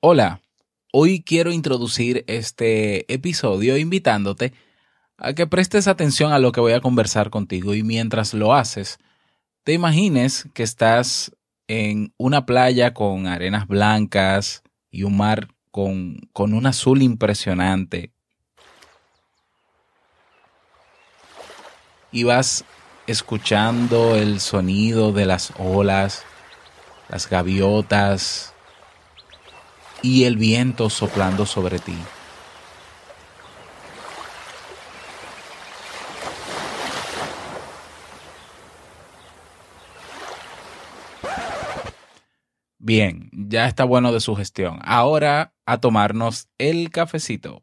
Hola, hoy quiero introducir este episodio invitándote a que prestes atención a lo que voy a conversar contigo y mientras lo haces, te imagines que estás en una playa con arenas blancas y un mar con, con un azul impresionante. Y vas escuchando el sonido de las olas, las gaviotas y el viento soplando sobre ti. Bien, ya está bueno de su gestión. Ahora a tomarnos el cafecito.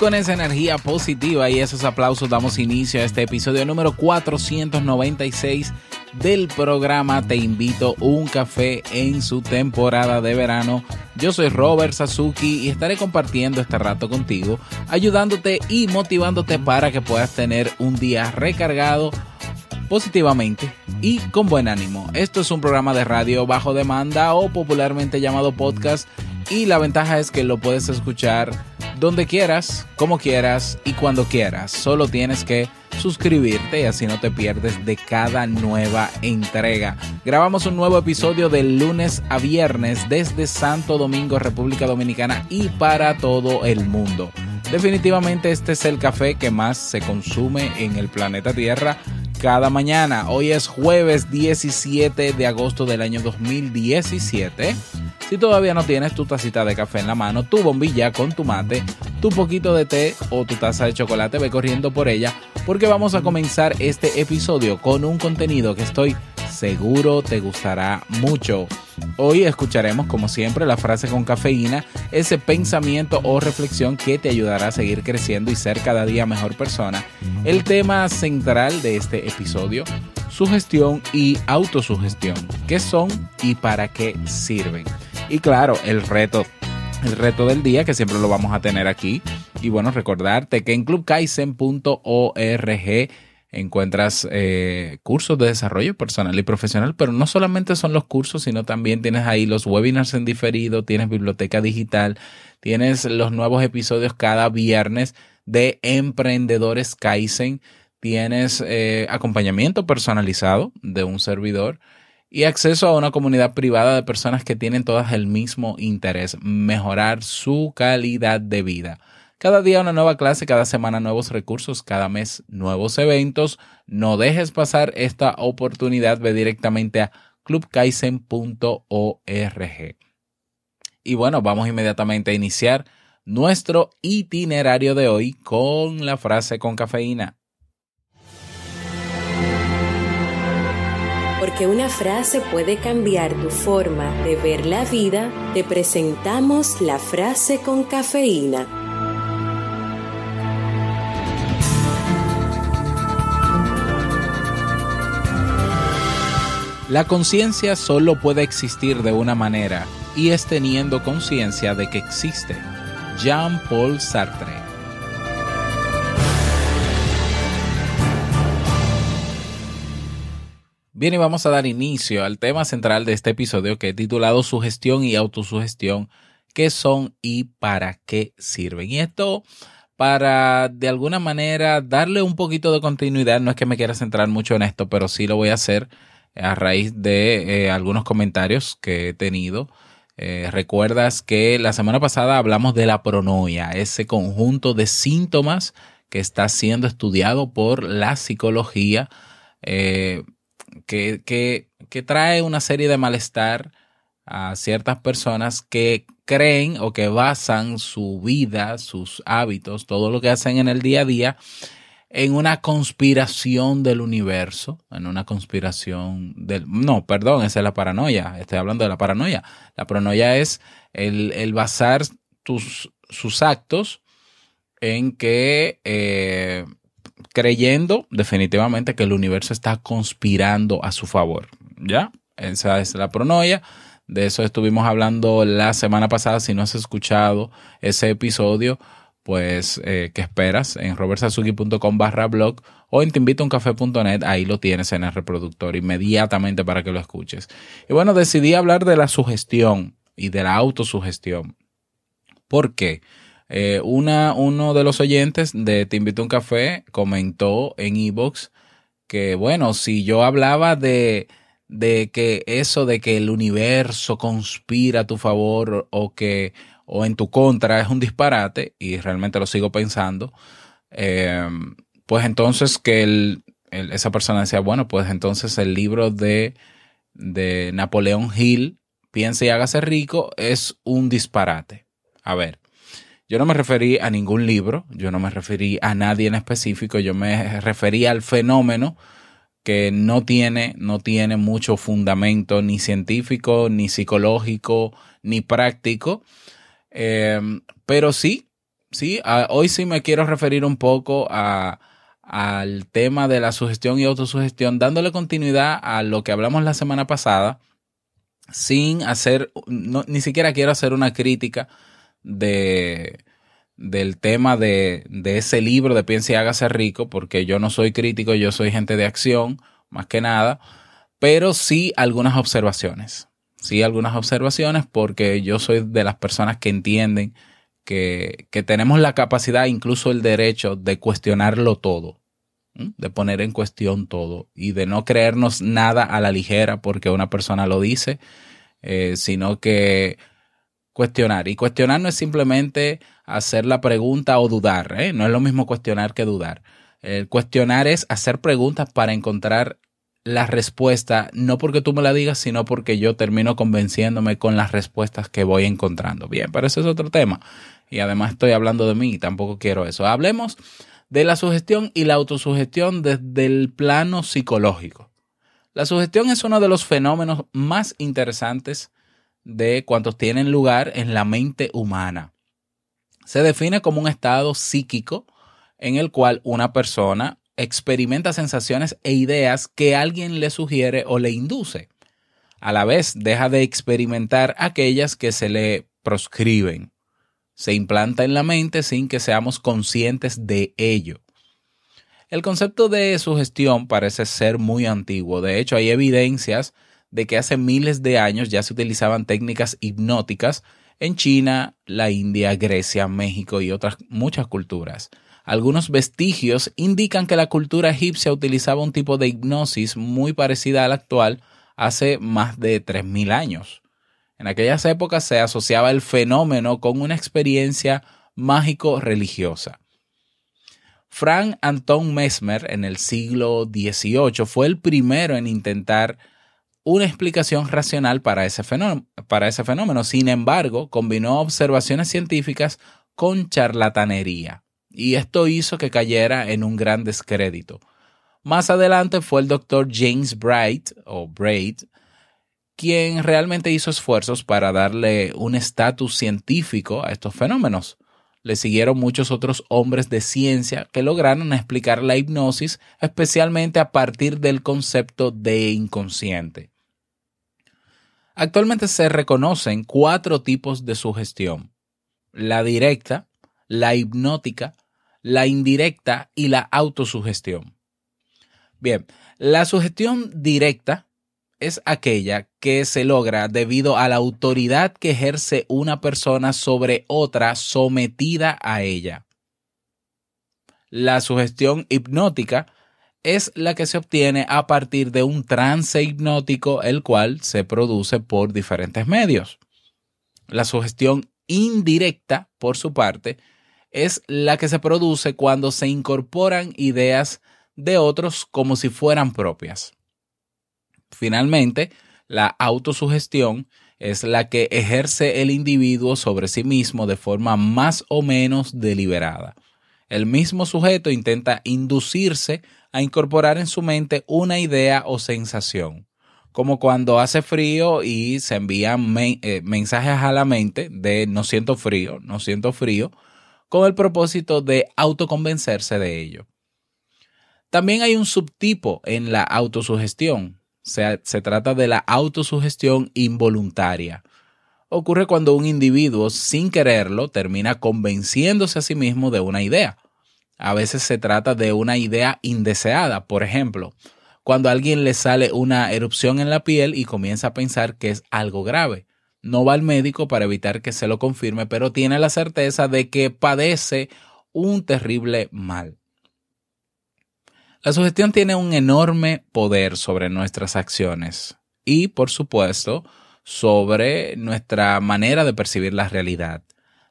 Con esa energía positiva y esos aplausos damos inicio a este episodio número 496 del programa Te invito un café en su temporada de verano. Yo soy Robert Sasuki y estaré compartiendo este rato contigo, ayudándote y motivándote para que puedas tener un día recargado positivamente y con buen ánimo. Esto es un programa de radio bajo demanda o popularmente llamado podcast y la ventaja es que lo puedes escuchar donde quieras, como quieras y cuando quieras. Solo tienes que suscribirte y así no te pierdes de cada nueva entrega. Grabamos un nuevo episodio de lunes a viernes desde Santo Domingo, República Dominicana y para todo el mundo. Definitivamente este es el café que más se consume en el planeta Tierra cada mañana. Hoy es jueves 17 de agosto del año 2017. Si todavía no tienes tu tacita de café en la mano, tu bombilla con tu mate, tu poquito de té o tu taza de chocolate, ve corriendo por ella porque vamos a comenzar este episodio con un contenido que estoy seguro te gustará mucho. Hoy escucharemos como siempre la frase con cafeína, ese pensamiento o reflexión que te ayudará a seguir creciendo y ser cada día mejor persona. El tema central de este episodio, sugestión y autosugestión. ¿Qué son y para qué sirven? Y claro, el reto el reto del día que siempre lo vamos a tener aquí. Y bueno, recordarte que en clubkaisen.org encuentras eh, cursos de desarrollo personal y profesional, pero no solamente son los cursos, sino también tienes ahí los webinars en diferido, tienes biblioteca digital, tienes los nuevos episodios cada viernes de Emprendedores Kaizen, tienes eh, acompañamiento personalizado de un servidor y acceso a una comunidad privada de personas que tienen todas el mismo interés, mejorar su calidad de vida. Cada día una nueva clase, cada semana nuevos recursos, cada mes nuevos eventos. No dejes pasar esta oportunidad, ve directamente a clubkaisen.org. Y bueno, vamos inmediatamente a iniciar nuestro itinerario de hoy con la frase con cafeína. Porque una frase puede cambiar tu forma de ver la vida, te presentamos la frase con cafeína. La conciencia solo puede existir de una manera y es teniendo conciencia de que existe. Jean-Paul Sartre. Bien, y vamos a dar inicio al tema central de este episodio que he titulado Sugestión y autosugestión. ¿Qué son y para qué sirven? Y esto para de alguna manera darle un poquito de continuidad. No es que me quiera centrar mucho en esto, pero sí lo voy a hacer a raíz de eh, algunos comentarios que he tenido. Eh, recuerdas que la semana pasada hablamos de la pronoia, ese conjunto de síntomas que está siendo estudiado por la psicología, que, que, que trae una serie de malestar a ciertas personas que creen o que basan su vida, sus hábitos, todo lo que hacen en el día a día en una conspiración del universo, en una conspiración del... No, perdón, esa es la paranoia, estoy hablando de la paranoia. La paranoia es el, basar tus, sus actos en que eh, creyendo definitivamente que el universo está conspirando a su favor. ¿Ya? Esa es la paranoia. De eso estuvimos hablando la semana pasada. Si no has escuchado ese episodio, pues, eh, ¿qué esperas? En robertsazuki.com barra blog o en teinvitouncafe.net, ahí lo tienes en el reproductor inmediatamente para que lo escuches. Y bueno, decidí hablar de la sugestión y de la autosugestión. ¿Por qué? Eh, una, uno de los oyentes de Te Invito un Café comentó en Evox que, bueno, si yo hablaba de de que eso de que el universo conspira a tu favor o que o en tu contra es un disparate y realmente lo sigo pensando em, pues entonces que el, esa persona decía bueno pues entonces el libro de de Napoleón Hill piensa y hágase rico es un disparate a ver yo no me referí a ningún libro yo no me referí a nadie en específico yo me referí al fenómeno que no tiene, no tiene mucho fundamento ni científico, ni psicológico, ni práctico. Em, pero sí, sí, hoy sí me quiero referir un poco al tema de la sugestión y autosugestión, dándole continuidad a lo que hablamos la semana pasada, sin hacer, ni siquiera quiero hacer una crítica de, del tema de, de, ese libro de Piensa y hágase rico, porque yo no soy crítico, yo soy gente de acción, más que nada, pero sí algunas observaciones. Sí algunas observaciones porque yo soy de las personas que entienden que, que tenemos la capacidad, incluso el derecho de cuestionarlo todo, de poner en cuestión todo y de no creernos nada a la ligera porque una persona lo dice, eh, sino que cuestionar. Y cuestionar no es simplemente hacer la pregunta o dudar, ¿eh? no es lo mismo cuestionar que dudar. El cuestionar es hacer preguntas para encontrar la respuesta, no porque tú me la digas, sino porque yo termino convenciéndome con las respuestas que voy encontrando. Bien, pero ese es otro tema. Y además estoy hablando de mí y tampoco quiero eso. Hablemos de la sugestión y la autosugestión desde el plano psicológico. La sugestión es uno de los fenómenos más interesantes de cuantos tienen lugar en la mente humana. Se define como un estado psíquico en el cual una persona experimenta sensaciones e ideas que alguien le sugiere o le induce. A la vez deja de experimentar aquellas que se le proscriben. Se implanta en la mente sin que seamos conscientes de ello. El concepto de sugestión parece ser muy antiguo. De hecho, hay evidencias de que hace miles de años ya se utilizaban técnicas hipnóticas en China, la India, Grecia, México y otras muchas culturas. Algunos vestigios indican que la cultura egipcia utilizaba un tipo de hipnosis muy parecida a la actual hace más de 3.000 años. En aquellas épocas se asociaba el fenómeno con una experiencia mágico-religiosa. Frank Anton Mesmer en el siglo XVIII fue el primero en intentar una explicación racional para ese, fenómeno, para ese fenómeno. Sin embargo, combinó observaciones científicas con charlatanería. Y esto hizo que cayera en un gran descrédito. Más adelante fue el doctor James Bright, o Braid, quien realmente hizo esfuerzos para darle un estatus científico a estos fenómenos. Le siguieron muchos otros hombres de ciencia que lograron explicar la hipnosis, especialmente a partir del concepto de inconsciente. Actualmente se reconocen cuatro tipos de sugestión. La directa, la hipnótica, la indirecta y la autosugestión. Bien, la sugestión directa es aquella que se logra debido a la autoridad que ejerce una persona sobre otra sometida a ella. La sugestión hipnótica es la que se obtiene a partir de un trance hipnótico, el cual se produce por diferentes medios. La sugestión indirecta, por su parte, es la que se produce cuando se incorporan ideas de otros como si fueran propias. Finalmente, la autosugestión es la que ejerce el individuo sobre sí mismo de forma más o menos deliberada. El mismo sujeto intenta inducirse a incorporar en su mente una idea o sensación, como cuando hace frío y se envían eh, mensajes a la mente de no siento frío, no siento frío, con el propósito de autoconvencerse de ello. También hay un subtipo en la autosugestión. Se, trata de la autosugestión involuntaria. Ocurre cuando un individuo, sin quererlo, termina convenciéndose a sí mismo de una idea. A veces se trata de una idea indeseada. Por ejemplo, cuando a alguien le sale una erupción en la piel y comienza a pensar que es algo grave. No va al médico para evitar que se lo confirme, pero tiene la certeza de que padece un terrible mal. La sugestión tiene un enorme poder sobre nuestras acciones y, por supuesto, sobre nuestra manera de percibir la realidad.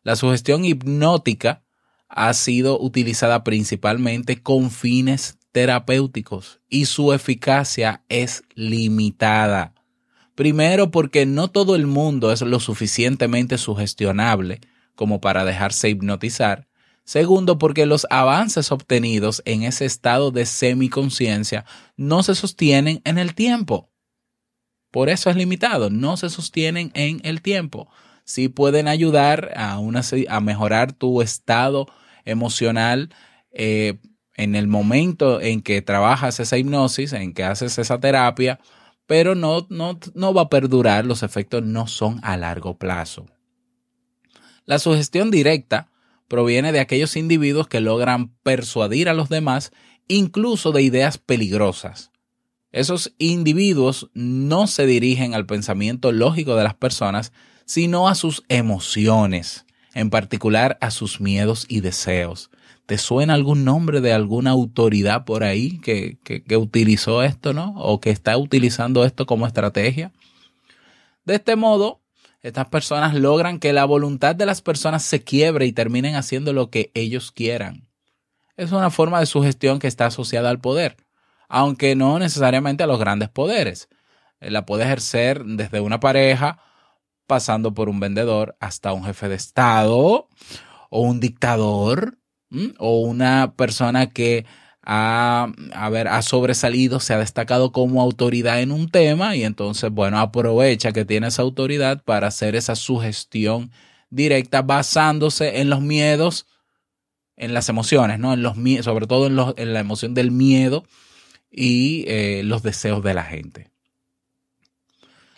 La sugestión hipnótica ha sido utilizada principalmente con fines terapéuticos y su eficacia es limitada. Primero porque no todo el mundo es lo suficientemente sugestionable como para dejarse hipnotizar Segundo, porque los avances obtenidos en ese estado de semiconciencia no se sostienen en el tiempo. Por eso es limitado, no se sostienen en el tiempo. Sí pueden ayudar a, a mejorar tu estado emocional eh, en el momento en que trabajas esa hipnosis, en que haces esa terapia, pero no, no, no va a perdurar, los efectos no son a largo plazo. La sugestión directa proviene de aquellos individuos que logran persuadir a los demás incluso de ideas peligrosas. Esos individuos no se dirigen al pensamiento lógico de las personas, sino a sus emociones, en particular a sus miedos y deseos. ¿Te suena algún nombre de alguna autoridad por ahí que, que, utilizó esto, ¿no? O que está utilizando esto como estrategia. De este modo, estas personas logran que la voluntad de las personas se quiebre y terminen haciendo lo que ellos quieran. Es una forma de sugestión que está asociada al poder, aunque no necesariamente a los grandes poderes. Eh, la puede ejercer desde una pareja, pasando por un vendedor, hasta un jefe de Estado, o un dictador, o una persona que ha, a ver, ha sobresalido, se ha destacado como autoridad en un tema y entonces, bueno, aprovecha que tiene esa autoridad para hacer esa sugestión directa basándose en los miedos, en las emociones, ¿no? En los, sobre todo en, los, en la emoción del miedo y eh, los deseos de la gente.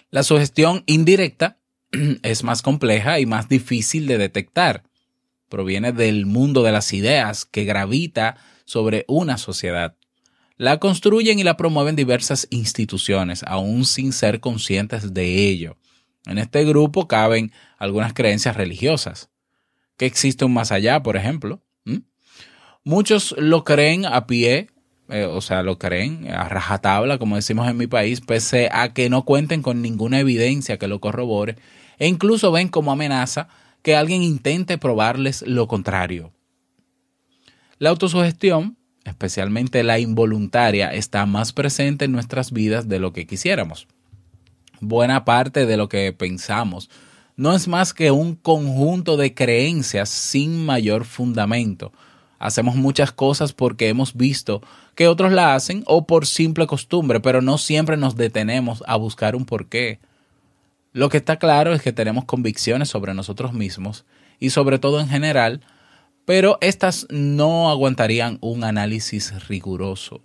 La sugestión indirecta es más compleja y más difícil de detectar. Proviene del mundo de las ideas que gravita sobre una sociedad. La construyen y la promueven diversas instituciones, aún sin ser conscientes de ello. En este grupo caben algunas creencias religiosas, que existe un más allá, por ejemplo. Muchos lo creen a pie, eh, o sea, lo creen a rajatabla, como decimos en mi país, pese a que no cuenten con ninguna evidencia que lo corrobore, e incluso ven como amenaza que alguien intente probarles lo contrario. La autosugestión, especialmente la involuntaria, está más presente en nuestras vidas de lo que quisiéramos. Buena parte de lo que pensamos no es más que un conjunto de creencias sin mayor fundamento. Hacemos muchas cosas porque hemos visto que otros la hacen o por simple costumbre, pero no siempre nos detenemos a buscar un porqué. Lo que está claro es que tenemos convicciones sobre nosotros mismos y sobre todo en general pero estas no aguantarían un análisis riguroso.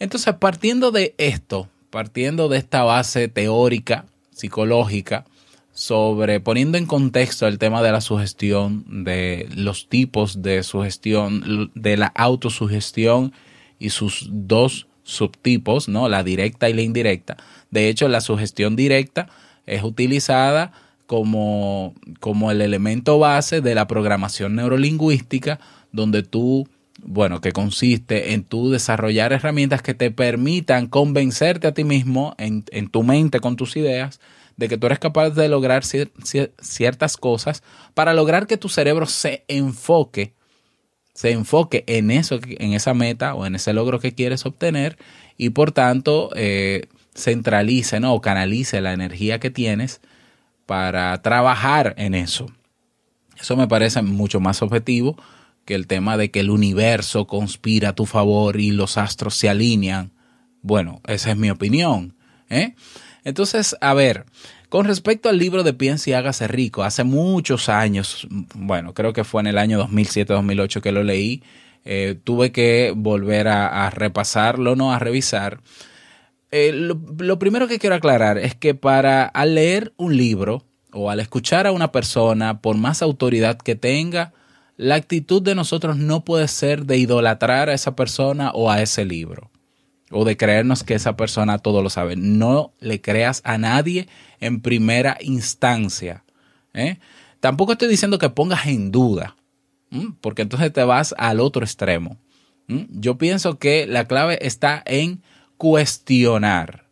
Entonces, partiendo de esto, partiendo de esta base teórica, psicológica, sobre poniendo en contexto el tema de la sugestión, de los tipos de sugestión, de la autosugestión y sus dos subtipos, ¿no? La directa y la indirecta. De hecho, la sugestión directa es utilizada como, como el elemento base de la programación neurolingüística, donde tú bueno, que consiste en tú desarrollar herramientas que te permitan convencerte a ti mismo en, en tu mente con tus ideas de que tú eres capaz de lograr ciertas cosas para lograr que tu cerebro se enfoque, se enfoque en eso, en esa meta o en ese logro que quieres obtener y por tanto eh, centralice ¿no? o canalice la energía que tienes para trabajar en eso. Eso me parece mucho más objetivo que el tema de que el universo conspira a tu favor y los astros se alinean. Bueno, esa es mi opinión. ¿eh? Entonces, a ver, con respecto al libro de Piensa y hágase rico, hace muchos años, bueno, creo que fue en el año 2007-2008 que lo leí, eh, tuve que volver a, repasarlo, no a revisar. Eh, lo, primero que quiero aclarar es que para al leer un libro o al escuchar a una persona, por más autoridad que tenga, la actitud de nosotros no puede ser de idolatrar a esa persona o a ese libro o de creernos que esa persona todo lo sabe. No le creas a nadie en primera instancia. ¿eh? Tampoco estoy diciendo que pongas en duda, porque entonces te vas al otro extremo. Yo pienso que la clave está en cuestionar,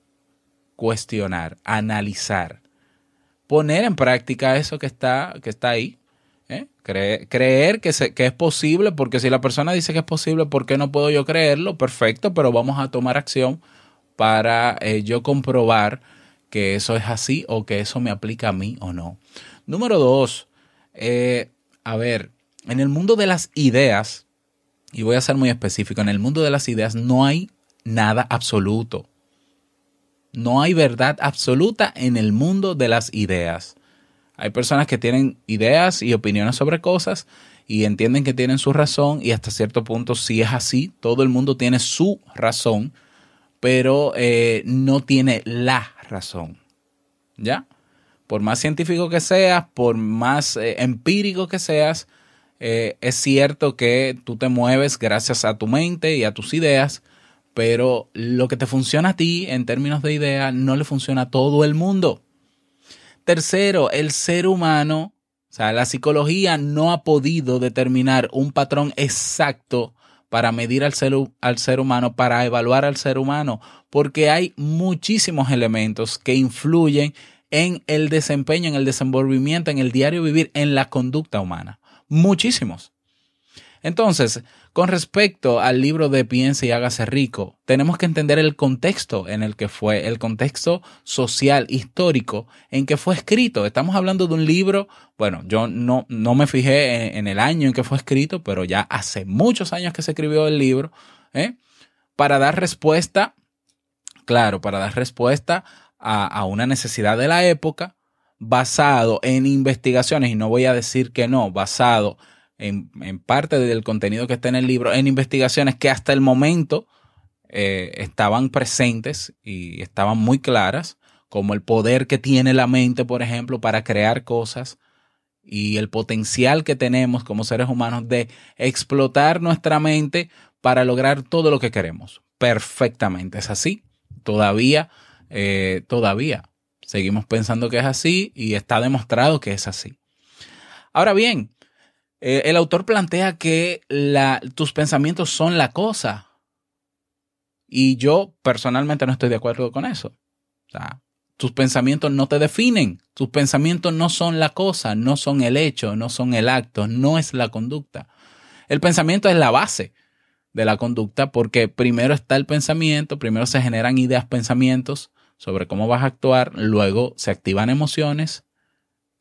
cuestionar, analizar, poner en práctica eso que está, que está ahí. ¿eh? creer que, es posible, porque si la persona dice que es posible, ¿por qué no puedo yo creerlo? Perfecto, pero vamos a tomar acción para eh, yo comprobar que eso es así o que eso me aplica a mí o no. Número dos, eh, a ver, en el mundo de las ideas, y voy a ser muy específico, en el mundo de las ideas no hay nada absoluto. No hay verdad absoluta en el mundo de las ideas. Hay personas que tienen ideas y opiniones sobre cosas y entienden que tienen su razón y hasta cierto punto si es así, todo el mundo tiene su razón, pero eh, no tiene la razón. ¿Ya? Por más científico que seas, por más eh, empírico que seas, eh, es cierto que tú te mueves gracias a tu mente y a tus ideas, pero lo que te funciona a ti en términos de idea no le funciona a todo el mundo. Tercero, el ser humano, o sea, la psicología no ha podido determinar un patrón exacto para medir al ser, al ser humano, para evaluar al ser humano, porque hay muchísimos elementos que influyen en el desempeño, en el desenvolvimiento, en el diario vivir, en la conducta humana. Muchísimos. Entonces, con respecto al libro de Piense y hágase rico, tenemos que entender el contexto en el que fue, el contexto social, histórico en que fue escrito. Estamos hablando de un libro, bueno, yo no, no me fijé en, el año en que fue escrito, pero ya hace muchos años que se escribió el libro, ¿eh? para dar respuesta, claro, para dar respuesta a, a una necesidad de la época, basado en investigaciones, y no voy a decir que no, basado en, parte del contenido que está en el libro, en investigaciones que hasta el momento eh, estaban presentes y estaban muy claras, como el poder que tiene la mente, por ejemplo, para crear cosas y el potencial que tenemos como seres humanos de explotar nuestra mente para lograr todo lo que queremos. Perfectamente, es así. Todavía, eh, todavía Seguimos pensando que es así y está demostrado que es así. Ahora bien, eh, el autor plantea que tus pensamientos son la cosa. Y yo personalmente no estoy de acuerdo con eso. O sea, tus pensamientos no te definen. Tus pensamientos no son la cosa, no son el hecho, no son el acto, no es la conducta. El pensamiento es la base de la conducta porque primero está el pensamiento, primero se generan ideas, pensamientos, sobre cómo vas a actuar, luego se activan emociones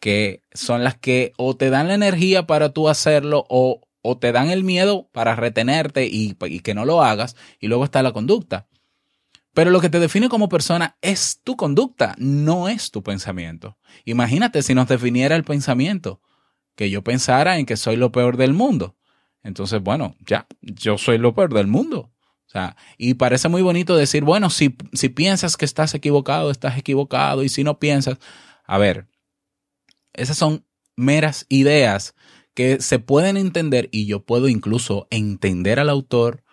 que son las que o te dan la energía para tú hacerlo o, o te dan el miedo para retenerte y, y que no lo hagas, y luego está la conducta. Pero lo que te define como persona es tu conducta, no es tu pensamiento. Imagínate si nos definiera el pensamiento, que yo pensara en que soy lo peor del mundo. Entonces, bueno, ya, yo soy lo peor del mundo. O sea, y parece muy bonito decir, bueno, si, si piensas que estás equivocado, estás equivocado, y si no piensas, a ver, esas son meras ideas que se pueden entender y yo puedo incluso entender al autor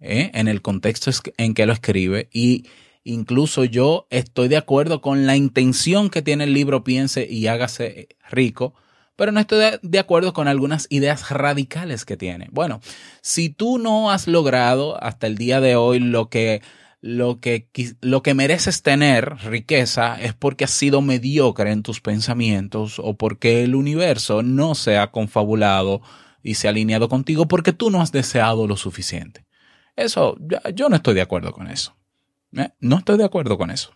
¿eh? en el contexto en que lo escribe y incluso yo estoy de acuerdo con la intención que tiene el libro Piense y hágase rico, pero no estoy de acuerdo con algunas ideas radicales que tiene. Bueno, si tú no has logrado hasta el día de hoy lo que lo que, lo que mereces tener, riqueza, es porque has sido mediocre en tus pensamientos o porque el universo no se ha confabulado y se ha alineado contigo porque tú no has deseado lo suficiente. Eso, yo no estoy de acuerdo con eso. ¿eh? No estoy de acuerdo con eso.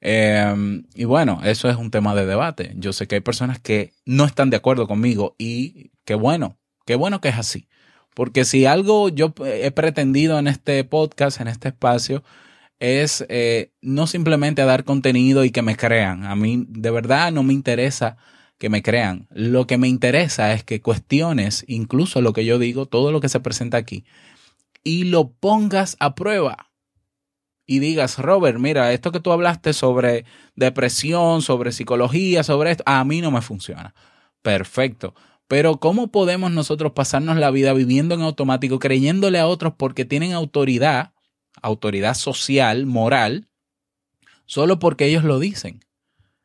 Em, y bueno, eso es un tema de debate. Yo sé que hay personas que no están de acuerdo conmigo y qué bueno, qué bueno que es así. Porque si algo yo he pretendido en este podcast, en este espacio, es eh, no simplemente dar contenido y que me crean. A mí de verdad no me interesa que me crean. Lo que me interesa es que cuestiones incluso lo que yo digo, todo lo que se presenta aquí, y lo pongas a prueba. Y digas, Robert, mira, esto que tú hablaste sobre depresión, sobre psicología, sobre esto, a mí no me funciona. Perfecto. Pero ¿cómo podemos nosotros pasarnos la vida viviendo en automático, creyéndole a otros porque tienen autoridad, autoridad social, moral, solo porque ellos lo dicen?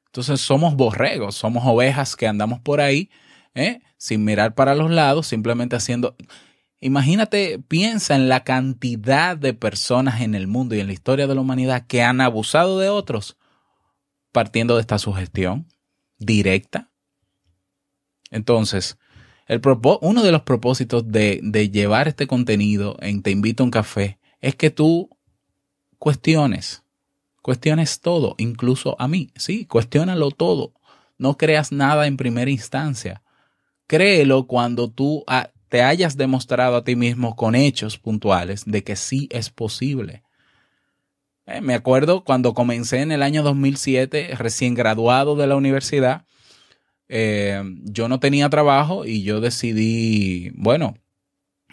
Entonces somos borregos, somos ovejas que andamos por ahí ¿eh? sin mirar para los lados, simplemente haciendo... Imagínate, piensa en la cantidad de personas en el mundo y en la historia de la humanidad que han abusado de otros partiendo de esta sugestión directa entonces, el uno de los propósitos de, de llevar este contenido en Te invito a un café es que tú cuestiones, cuestiones todo, incluso a mí, sí, cuestiónalo todo. No creas nada en primera instancia. Créelo cuando tú te hayas demostrado a ti mismo con hechos puntuales de que sí es posible. Eh, me acuerdo cuando comencé en el año 2007, recién graduado de la universidad, eh, yo no tenía trabajo y yo decidí, bueno,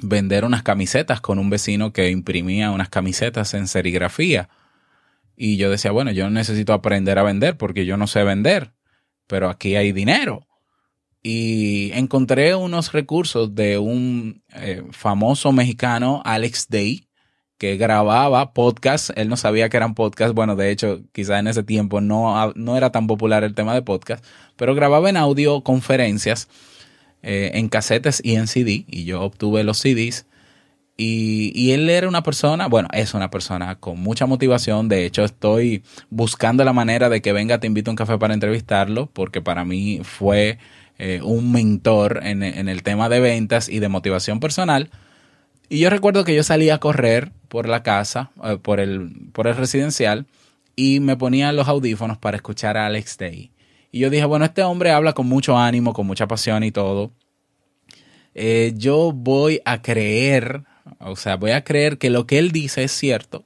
vender unas camisetas con un vecino que imprimía unas camisetas en serigrafía. Y yo decía, bueno, yo necesito aprender a vender porque yo no sé vender, pero aquí hay dinero. Y encontré unos recursos de un eh, famoso mexicano, Alex Day, que grababa podcast. Él no sabía que eran podcast. Bueno, de hecho, quizás en ese tiempo no, no era tan popular el tema de podcast, pero grababa en audio conferencias, eh, en casetes y en CD. Y yo obtuve los CDs. Y, y, él era una persona, bueno, es una persona con mucha motivación. De hecho, estoy buscando la manera de que venga, te invito a un café para entrevistarlo, porque para mí fue eh, un mentor en, en el tema de ventas y de motivación personal. Y yo recuerdo que yo salía a correr por la casa, eh, por, el, por el residencial, y me ponía los audífonos para escuchar a Alex Day. Y yo dije, bueno, este hombre habla con mucho ánimo, con mucha pasión y todo. Eh, yo voy a creer, o sea, voy a creer que lo que él dice es cierto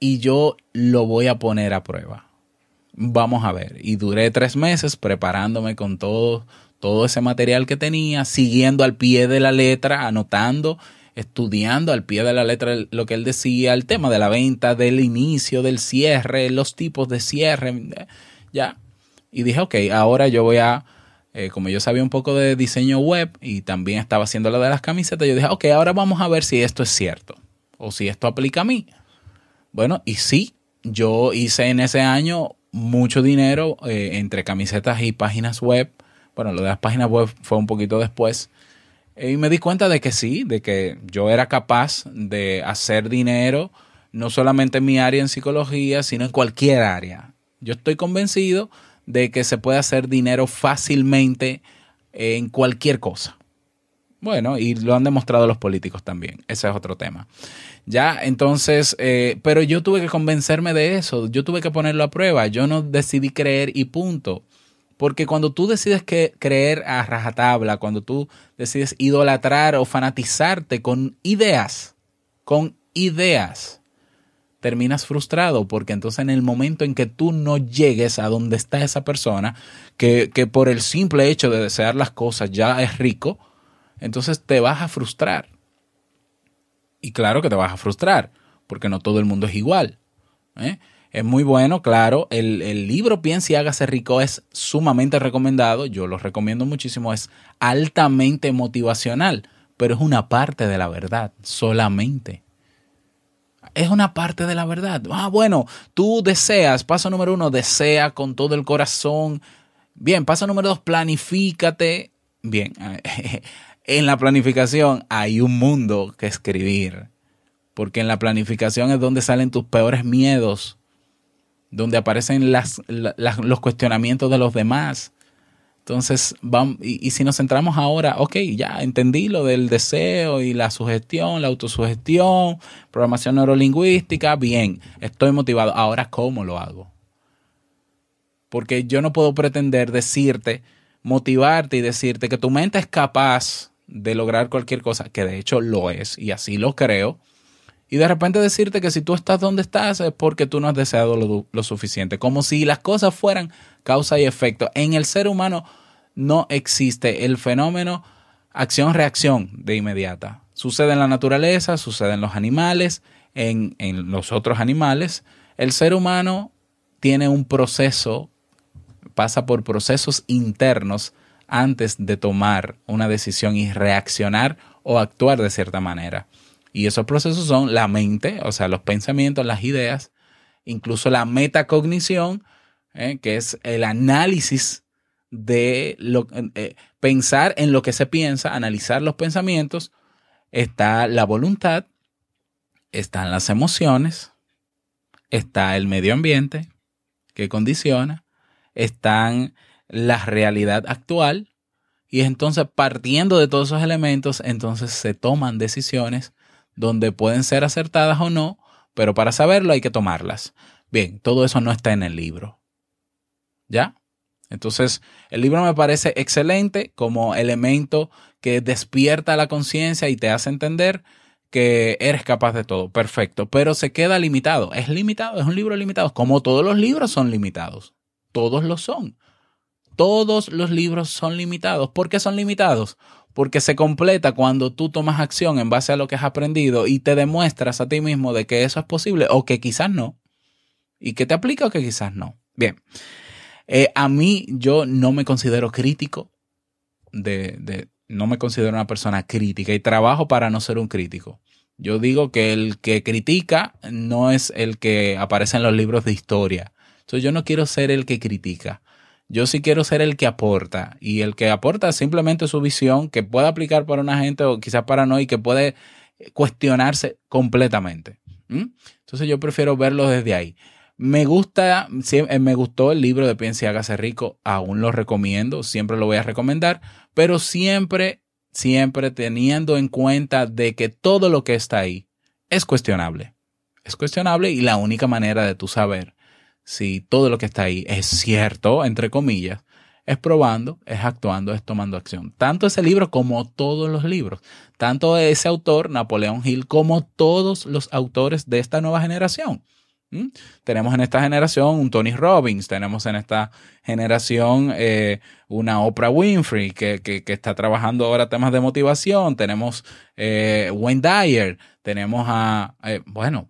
y yo lo voy a poner a prueba. Vamos a ver. Y duré tres meses preparándome con todo, todo ese material que tenía, siguiendo al pie de la letra, anotando estudiando al pie de la letra lo que él decía, el tema de la venta, del inicio, del cierre, los tipos de cierre, ya. Y dije, ok, ahora yo voy a, eh, como yo sabía un poco de diseño web y también estaba haciendo lo de las camisetas, yo dije, ok, ahora vamos a ver si esto es cierto o si esto aplica a mí. Bueno, y sí, yo hice en ese año mucho dinero eh, entre camisetas y páginas web. Bueno, lo de las páginas web fue un poquito después. Y me di cuenta de que sí, de que yo era capaz de hacer dinero, no solamente en mi área en psicología, sino en cualquier área. Yo estoy convencido de que se puede hacer dinero fácilmente en cualquier cosa. Bueno, y lo han demostrado los políticos también. Ese es otro tema. Ya, entonces, eh, pero yo tuve que convencerme de eso. Yo tuve que ponerlo a prueba. Yo no decidí creer y punto. Porque cuando tú decides que creer a rajatabla, cuando tú decides idolatrar o fanatizarte con ideas, con ideas, terminas frustrado porque entonces en el momento en que tú no llegues a donde está esa persona, que, que por el simple hecho de desear las cosas ya es rico, entonces te vas a frustrar. Y claro que te vas a frustrar, porque no todo el mundo es igual. ¿eh? Es muy bueno, claro. El, libro Piensa y hágase rico es sumamente recomendado. Yo lo recomiendo muchísimo. Es altamente motivacional, pero es una parte de la verdad, solamente. Es una parte de la verdad. Ah, bueno, tú deseas, paso número uno, desea con todo el corazón Bien, paso número dos, planifícate. Bien, en la planificación hay un mundo que escribir, porque en la planificación es donde salen tus peores miedos, donde aparecen las, los cuestionamientos de los demás. Entonces, vamos, y, si nos centramos ahora, ok, ya entendí lo del deseo y la sugestión, la autosugestión, programación neurolingüística, bien, estoy motivado. Ahora, ¿cómo lo hago? Porque yo no puedo pretender decirte, motivarte y decirte que tu mente es capaz de lograr cualquier cosa, que de hecho lo es, y así lo creo, y de repente decirte que si tú estás donde estás es porque tú no has deseado lo, suficiente. Como si las cosas fueran causa y efecto. En el ser humano no existe el fenómeno acción-reacción de inmediata. Sucede en la naturaleza, sucede en los animales, en, en los otros animales. El ser humano tiene un proceso, pasa por procesos internos antes de tomar una decisión y reaccionar o actuar de cierta manera. Y esos procesos son la mente, o sea, los pensamientos, las ideas, incluso la metacognición, eh, que es el análisis de lo, eh, pensar en lo que se piensa, analizar los pensamientos. Está la voluntad, están las emociones, está el medio ambiente que condiciona, están la realidad actual y entonces partiendo de todos esos elementos, entonces se toman decisiones donde pueden ser acertadas o no, pero para saberlo hay que tomarlas. Bien, todo eso no está en el libro. ¿Ya? Entonces, el libro me parece excelente como elemento que despierta la conciencia y te hace entender que eres capaz de todo. Perfecto, pero se queda limitado. Es limitado, es un libro limitado, como todos los libros son limitados. Todos lo son. Todos los libros son limitados. ¿Por qué son limitados? Porque se completa cuando tú tomas acción en base a lo que has aprendido y te demuestras a ti mismo de que eso es posible o que quizás no. Y que te aplica o que quizás no. Bien, eh, a mí yo no me considero crítico, de, de, no me considero una persona crítica y trabajo para no ser un crítico. Yo digo que el que critica no es el que aparece en los libros de historia. Entonces yo no quiero ser el que critica. Yo sí quiero ser el que aporta y el que aporta simplemente su visión que puede aplicar para una gente o quizás para no y que puede cuestionarse completamente. Entonces yo prefiero verlo desde ahí. Me gusta, eh, me gustó el libro de Piense y hágase rico, aún lo recomiendo, siempre lo voy a recomendar, pero siempre, siempre teniendo en cuenta de que todo lo que está ahí es cuestionable. Es cuestionable y la única manera de tú saber si todo lo que está ahí es cierto, entre comillas, es probando, es actuando, es tomando acción. Tanto ese libro como todos los libros. Tanto ese autor, Napoleón Hill, como todos los autores de esta nueva generación. ¿Mm? Tenemos en esta generación un Tony Robbins, tenemos en esta generación eh, una Oprah Winfrey que, que, está trabajando ahora temas de motivación, tenemos eh, Wayne Dyer, tenemos a, eh, bueno,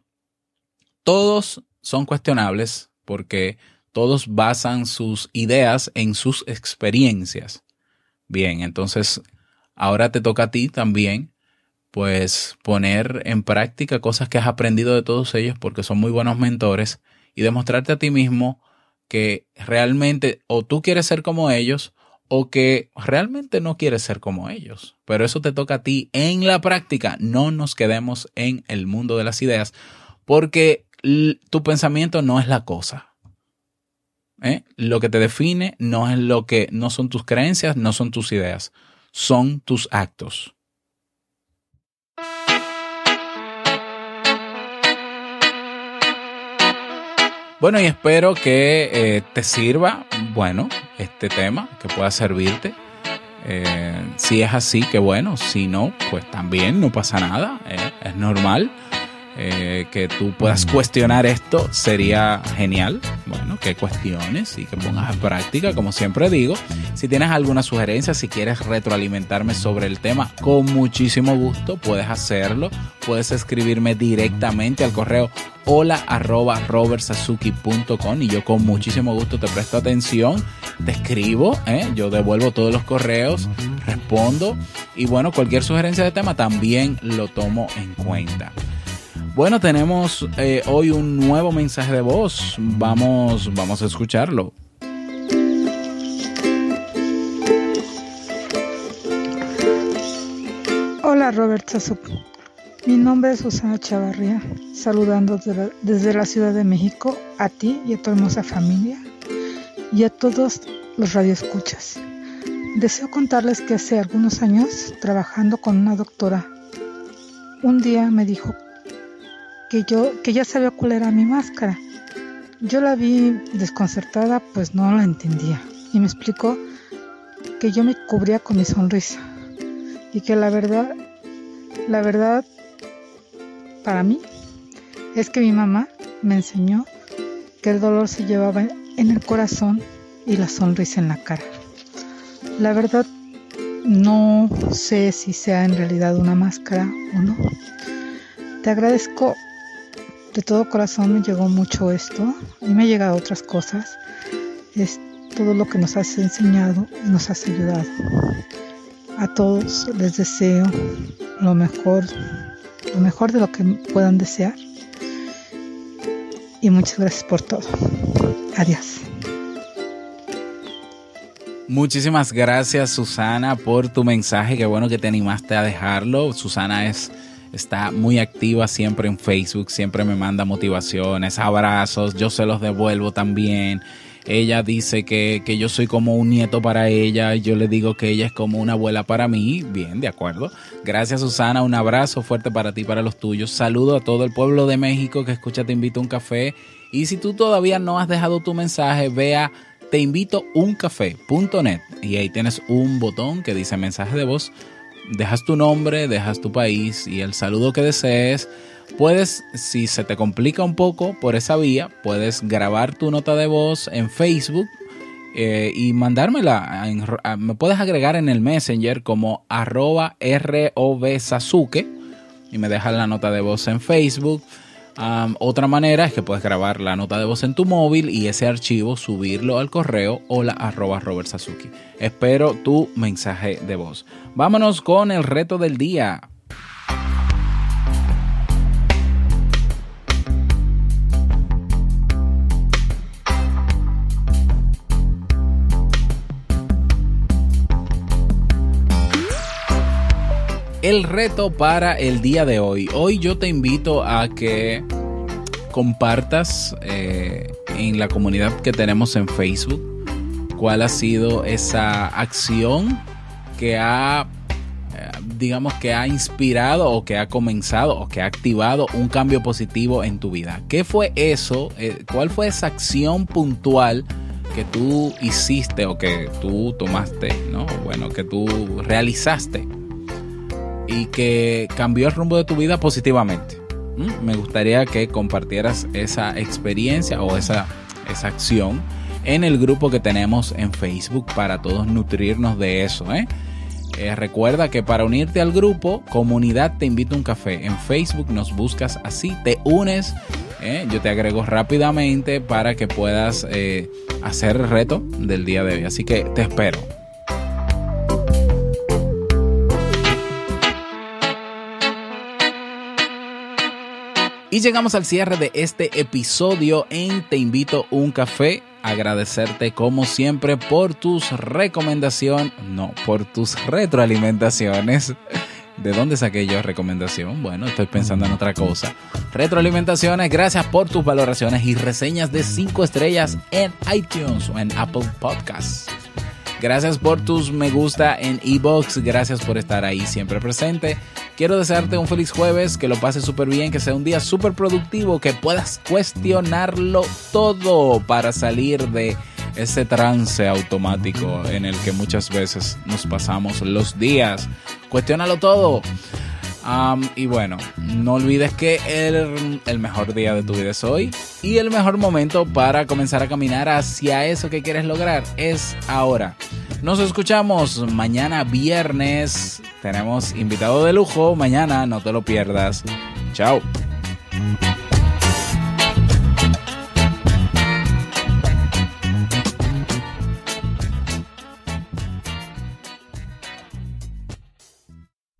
todos son cuestionables, porque todos basan sus ideas en sus experiencias. Bien, entonces ahora te toca a ti también, pues poner en práctica cosas que has aprendido de todos ellos porque son muy buenos mentores y demostrarte a ti mismo que realmente o tú quieres ser como ellos o que realmente no quieres ser como ellos. Pero eso te toca a ti en la práctica. No nos quedemos en el mundo de las ideas porque tu pensamiento no es la cosa. ¿eh? Lo que te define no es lo que, no son tus creencias, no son tus ideas, son tus actos. Bueno, y espero que eh, te sirva, bueno, este tema, que pueda servirte. Eh, si es así, que bueno, si no, pues también no pasa nada, es normal. Eh, que tú puedas cuestionar esto sería genial. Bueno, que cuestiones y que pongas en práctica, como siempre digo. Si tienes alguna sugerencia, si quieres retroalimentarme sobre el tema, con muchísimo gusto puedes hacerlo. Puedes escribirme directamente al correo hola arroba robertsazuki.com y yo con muchísimo gusto te presto atención, te escribo, ¿eh? yo devuelvo todos los correos, respondo y bueno, cualquier sugerencia de tema también lo tomo en cuenta. Bueno, tenemos eh, hoy un nuevo mensaje de voz. Vamos, vamos a escucharlo. Hola Robert Sassup. Mi nombre es Susana Chavarría, saludando desde la, desde la Ciudad de México a ti y a tu hermosa familia y a todos los radioescuchas. Deseo contarles que hace algunos años, trabajando con una doctora, un día me dijo que yo que ya sabía cuál era mi máscara. Yo la vi desconcertada, pues no la entendía, y me explicó que yo me cubría con mi sonrisa y que la verdad, la verdad para mí es que mi mamá me enseñó que el dolor se llevaba en el corazón y la sonrisa en la cara. La verdad no sé si sea en realidad una máscara o no. Te agradezco de todo corazón, me llegó mucho esto y me llegado otras cosas. Es todo lo que nos has enseñado y nos has ayudado. A todos les deseo lo mejor lo mejor de lo que puedan desear. Y muchas gracias por todo. Adiós. Muchísimas gracias Susana por tu mensaje, qué bueno que te animaste a dejarlo. Susana es está muy activa siempre en Facebook, siempre me manda motivaciones, abrazos, yo se los devuelvo también. Ella dice que, yo soy como un nieto para ella, yo le digo que ella es como una abuela para mí. Bien, de acuerdo. Gracias Susana, un abrazo fuerte para ti, para los tuyos. Saludo a todo el pueblo de México que escucha Te invito a un café. Y si tú todavía no has dejado tu mensaje, vea te invito y ahí tienes un botón que dice mensaje de voz. Dejas tu nombre, dejas tu país y el saludo que desees Puedes, si se te complica un poco por esa vía, puedes grabar tu nota de voz en Facebook eh, y mandármela. me puedes agregar en el Messenger como arroba y me dejas la nota de voz en Facebook. Otra manera es que puedes grabar la nota de voz en tu móvil y ese archivo subirlo al correo o la arroba Robert. Espero tu mensaje de voz. Vámonos con el reto del día. El reto para el día de hoy. Hoy yo te invito a que compartas eh, en la comunidad que tenemos en Facebook cuál ha sido esa acción que ha, eh, digamos, que ha inspirado o que ha comenzado o que ha activado un cambio positivo en tu vida. ¿Qué fue eso? Eh, ¿Cuál fue esa acción puntual? que tú hiciste o que tú tomaste, ¿no? Bueno, que tú realizaste y que cambió el rumbo de tu vida positivamente. ¿Mm? Me gustaría que compartieras esa experiencia o esa, esa acción en el grupo que tenemos en Facebook para todos nutrirnos de eso. ¿eh? Eh, recuerda que para unirte al grupo, comunidad te invito a un café. En Facebook nos buscas así, te unes. ¿eh? Yo te agrego rápidamente para que puedas hacer el reto del día de hoy. Así que te espero. Y llegamos al cierre de este episodio en Te invito un café. Agradecerte como siempre por tus recomendaciones, no, por tus retroalimentaciones. ¿De dónde saqué yo recomendación? Bueno, estoy pensando en otra cosa. Retroalimentaciones, gracias por tus valoraciones y reseñas de 5 estrellas en iTunes o en Apple Podcasts. Gracias por tus me gusta en ebox, gracias por estar ahí siempre presente. Quiero desearte un feliz jueves, que lo pases súper bien, que sea un día súper productivo, que puedas cuestionarlo todo para salir de ese trance automático en el que muchas veces nos pasamos los días. Cuestiónalo todo. Y bueno, no olvides que el, el, mejor día de tu vida es hoy y el mejor momento para comenzar a caminar hacia eso que quieres lograr es ahora. Nos escuchamos mañana viernes. Tenemos invitado de lujo mañana, no te lo pierdas. Chao.